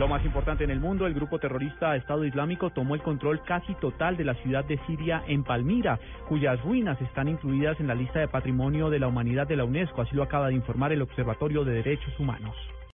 Lo más importante en el mundo, el grupo terrorista Estado Islámico tomó el control casi total de la ciudad de Siria en Palmira, cuyas ruinas están incluidas en la lista de patrimonio de la humanidad de la UNESCO, así lo acaba de informar el Observatorio de Derechos Humanos.